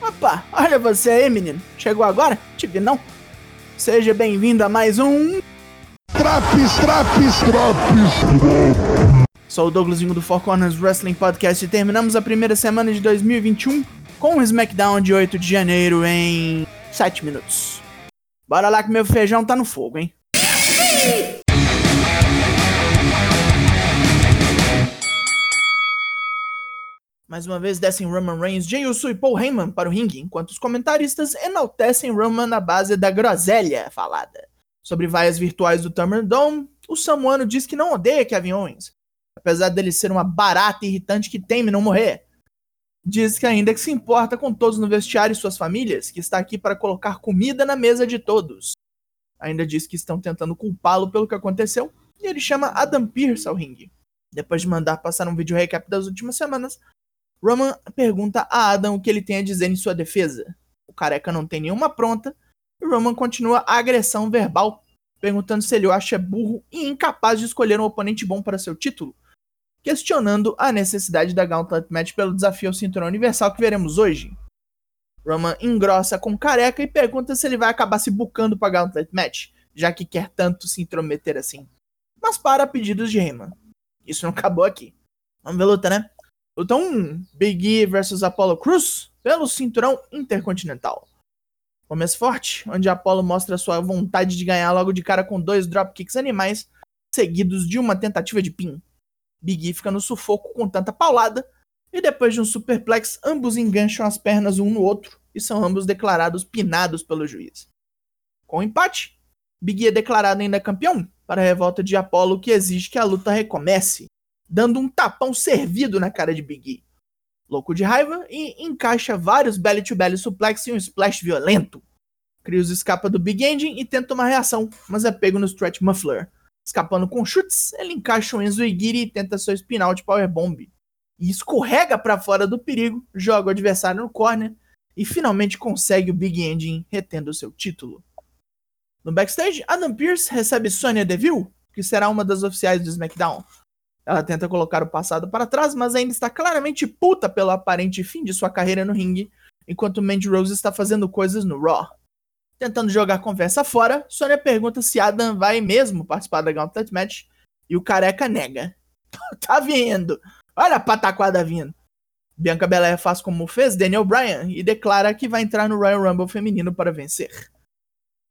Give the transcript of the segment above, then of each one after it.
Opa, olha você aí, menino. Chegou agora? Te vi não? Seja bem-vindo a mais um. Traps, traps, traps. Sou o Douglasinho do Four Corners Wrestling Podcast e terminamos a primeira semana de 2021 com o SmackDown de 8 de janeiro em 7 minutos. Bora lá que meu feijão tá no fogo, hein? Mais uma vez descem Roman Reigns, Jey Uso e Paul Heyman para o ringue, enquanto os comentaristas enaltecem Roman na base da groselha falada. Sobre vaias virtuais do Thunderdome, o Samuano diz que não odeia Kevin Owens, apesar dele ser uma barata irritante que teme não morrer. Diz que ainda que se importa com todos no vestiário e suas famílias, que está aqui para colocar comida na mesa de todos. Ainda diz que estão tentando culpá-lo pelo que aconteceu, e ele chama Adam Pearce ao ringue. Depois de mandar passar um vídeo recap das últimas semanas, Roman pergunta a Adam o que ele tem a dizer em sua defesa. O careca não tem nenhuma pronta e Roman continua a agressão verbal, perguntando se ele o acha burro e incapaz de escolher um oponente bom para seu título, questionando a necessidade da Gauntlet Match pelo desafio ao cinturão universal que veremos hoje. Roman engrossa com careca e pergunta se ele vai acabar se bucando para Gauntlet Match, já que quer tanto se intrometer assim. Mas para pedidos de Heyman. Isso não acabou aqui. Vamos ver luta, né? Luta 1, Big E versus Apollo Cruz pelo cinturão intercontinental. Começo forte, onde Apollo mostra sua vontade de ganhar logo de cara com dois dropkicks animais, seguidos de uma tentativa de pin. Big E fica no sufoco com tanta paulada, e depois de um superplex, ambos engancham as pernas um no outro e são ambos declarados pinados pelo juiz. Com o empate, Big E é declarado ainda campeão para a revolta de Apollo que exige que a luta recomece dando um tapão servido na cara de Big E. Louco de raiva e encaixa vários belly-to-belly suplex e um splash violento. Krios escapa do Big Engine e tenta uma reação, mas é pego no Stretch Muffler. Escapando com chutes, ele encaixa o Enzo Igiri e tenta seu spin de Powerbomb. E escorrega para fora do perigo, joga o adversário no corner e finalmente consegue o Big Engine retendo seu título. No backstage, Adam Pearce recebe Sonya Deville, que será uma das oficiais do SmackDown. Ela tenta colocar o passado para trás, mas ainda está claramente puta pelo aparente fim de sua carreira no ringue, enquanto Mandy Rose está fazendo coisas no Raw. Tentando jogar conversa fora, Sonya pergunta se Adam vai mesmo participar da Gauntlet Match, e o careca nega. tá vindo! Olha a pataquada vindo! Bianca Belair faz como fez Daniel Bryan e declara que vai entrar no Royal Rumble feminino para vencer.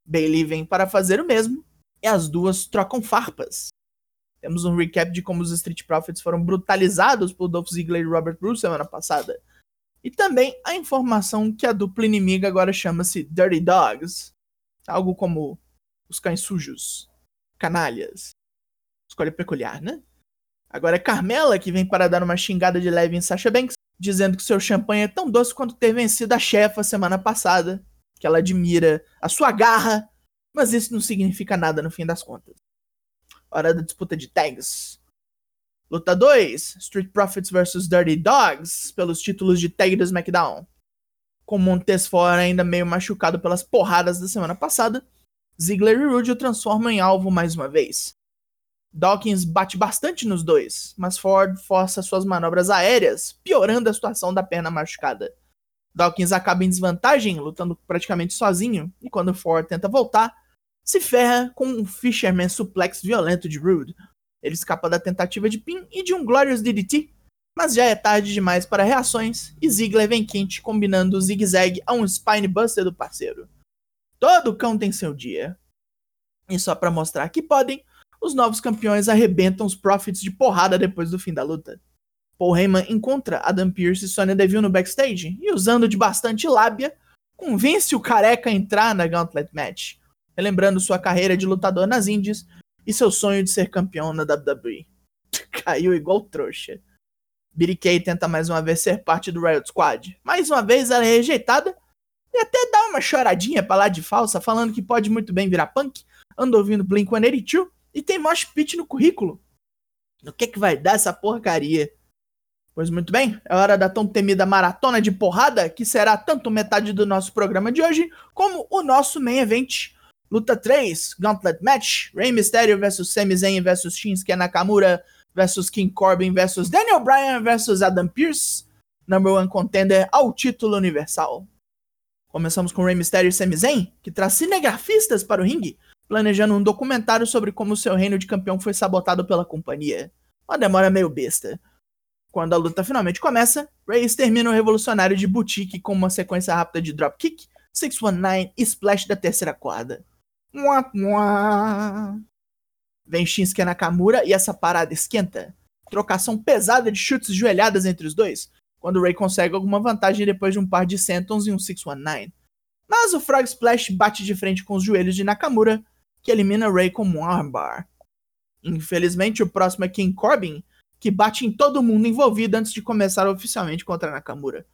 Bailey vem para fazer o mesmo, e as duas trocam farpas. Temos um recap de como os Street Profits foram brutalizados por Dolph Ziggler e Robert Bruce semana passada. E também a informação que a dupla inimiga agora chama-se Dirty Dogs. Algo como os cães sujos, canalhas. Escolha peculiar, né? Agora é Carmela que vem para dar uma xingada de leve em Sasha Banks, dizendo que seu champanhe é tão doce quanto ter vencido a chefa semana passada, que ela admira a sua garra, mas isso não significa nada no fim das contas. Hora da disputa de tags. Luta 2: Street Profits vs Dirty Dogs pelos títulos de tag do SmackDown. Com Montes fora ainda meio machucado pelas porradas da semana passada, Ziggler e Rude o transformam em alvo mais uma vez. Dawkins bate bastante nos dois, mas Ford força suas manobras aéreas, piorando a situação da perna machucada. Dawkins acaba em desvantagem, lutando praticamente sozinho, e quando Ford tenta voltar, se ferra com um Fisherman suplex violento de Rude. Ele escapa da tentativa de pin e de um Glorious DDT, mas já é tarde demais para reações e Ziggler vem quente combinando o zigue-zague a um Spine Buster do parceiro. Todo cão tem seu dia. E só para mostrar que podem, os novos campeões arrebentam os Profits de porrada depois do fim da luta. Paul Heyman encontra Adam Pearce e Sonya Deville no backstage e, usando de bastante lábia, convence o careca a entrar na Gauntlet Match relembrando sua carreira de lutador nas Indies e seu sonho de ser campeão na WWE. Caiu igual trouxa. Billy Kay tenta mais uma vez ser parte do Riot Squad. Mais uma vez ela é rejeitada e até dá uma choradinha pra lá de falsa, falando que pode muito bem virar punk, anda ouvindo Blink-182 e tem Mosh Pit no currículo. No que que vai dar essa porcaria? Pois muito bem, é hora da tão temida maratona de porrada, que será tanto metade do nosso programa de hoje, como o nosso main event, Luta 3, Gauntlet Match, Rey Mysterio vs Sami Zayn vs Shinsuke Nakamura vs King Corbin vs Daniel Bryan vs Adam Pearce, number one contender ao título universal. Começamos com Rey Mysterio e Sami Zayn, que traz cinegrafistas para o ringue, planejando um documentário sobre como seu reino de campeão foi sabotado pela companhia. Uma demora meio besta. Quando a luta finalmente começa, Reigns termina o revolucionário de boutique com uma sequência rápida de dropkick, 619 e splash da terceira corda. Mua, mua. Vem Shinsuke Nakamura e essa parada esquenta. Trocação pesada de chutes joelhadas entre os dois, quando Ray consegue alguma vantagem depois de um par de sentons e um 619. Mas o Frog Splash bate de frente com os joelhos de Nakamura, que elimina Ray com um armbar. Infelizmente, o próximo é King Corbin, que bate em todo mundo envolvido antes de começar oficialmente contra Nakamura.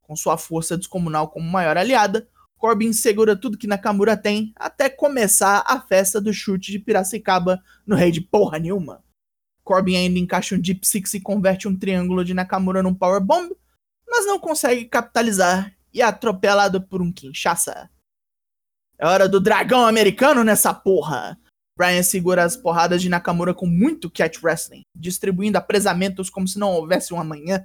Com sua força descomunal como maior aliada, Corbin segura tudo que Nakamura tem até começar a festa do chute de Piracicaba no rei de porra nenhuma. Corbin ainda encaixa um Deep Six e converte um triângulo de Nakamura num Power Bomb, mas não consegue capitalizar e é atropelado por um Kinshasa. É hora do dragão americano nessa porra! Brian segura as porradas de Nakamura com muito catch wrestling, distribuindo apresamentos como se não houvesse um amanhã.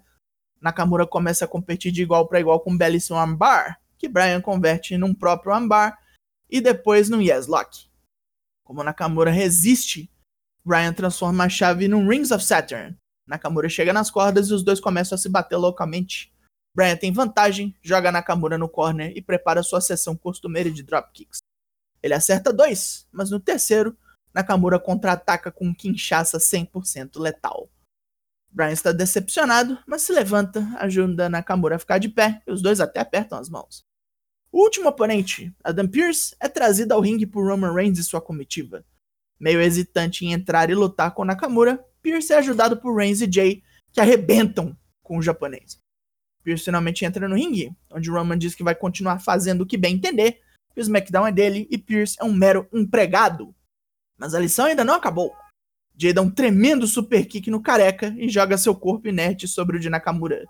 Nakamura começa a competir de igual para igual com um belíssimo armbar, que Brian converte num próprio armbar e depois num yes lock. Como Nakamura resiste, Brian transforma a chave num Rings of Saturn. Nakamura chega nas cordas e os dois começam a se bater loucamente. Brian tem vantagem, joga Nakamura no corner e prepara sua sessão costumeira de dropkicks. Ele acerta dois, mas no terceiro, Nakamura contra-ataca com um Kinshasa 100% letal. Brian está decepcionado, mas se levanta, ajuda Nakamura a ficar de pé e os dois até apertam as mãos. O último oponente, Adam Pearce, é trazido ao ringue por Roman Reigns e sua comitiva. Meio hesitante em entrar e lutar com Nakamura, Pearce é ajudado por Reigns e Jay, que arrebentam com o japonês. Pearce finalmente entra no ringue, onde Roman diz que vai continuar fazendo o que bem entender, que o SmackDown é dele e Pierce é um mero empregado. Mas a lição ainda não acabou. Jay dá um tremendo super kick no careca e joga seu corpo inerte sobre o de Nakamura.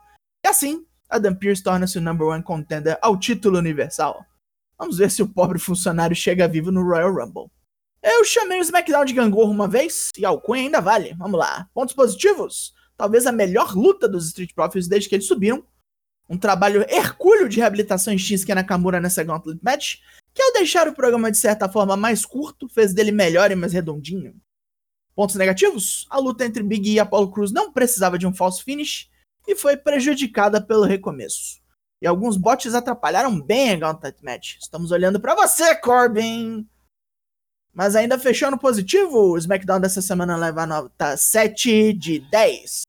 E assim, Adam Pearce torna-se o number one contender ao título universal. Vamos ver se o pobre funcionário chega vivo no Royal Rumble. Eu chamei o SmackDown de gangorra uma vez, e alcunha ainda vale. Vamos lá. Pontos positivos? Talvez a melhor luta dos Street Profits desde que eles subiram, um trabalho hercúleo de reabilitação em Shinsuke Nakamura nessa Gauntlet Match, que ao deixar o programa de certa forma mais curto, fez dele melhor e mais redondinho. Pontos negativos? A luta entre Big E e Apollo Cruz não precisava de um false finish e foi prejudicada pelo recomeço. E alguns bots atrapalharam bem a Gauntlet Match. Estamos olhando para você, Corbin! Mas ainda fechou no positivo, o SmackDown dessa semana leva a nota 7 de 10.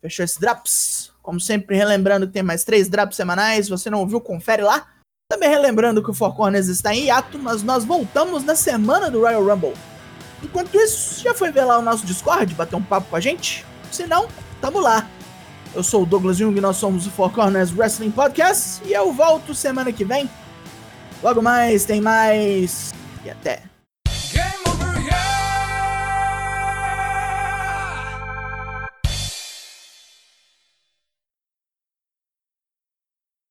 Fechou esse Drops. Como sempre, relembrando que tem mais três drops semanais. Se você não ouviu, confere lá. Também relembrando que o Four Corners está em hiato, mas nós voltamos na semana do Royal Rumble. Enquanto isso, já foi ver lá o nosso Discord, bater um papo com a gente? Se não, tamo lá. Eu sou o Douglas Jung, nós somos o Four Corners Wrestling Podcast e eu volto semana que vem. Logo mais, tem mais. E até.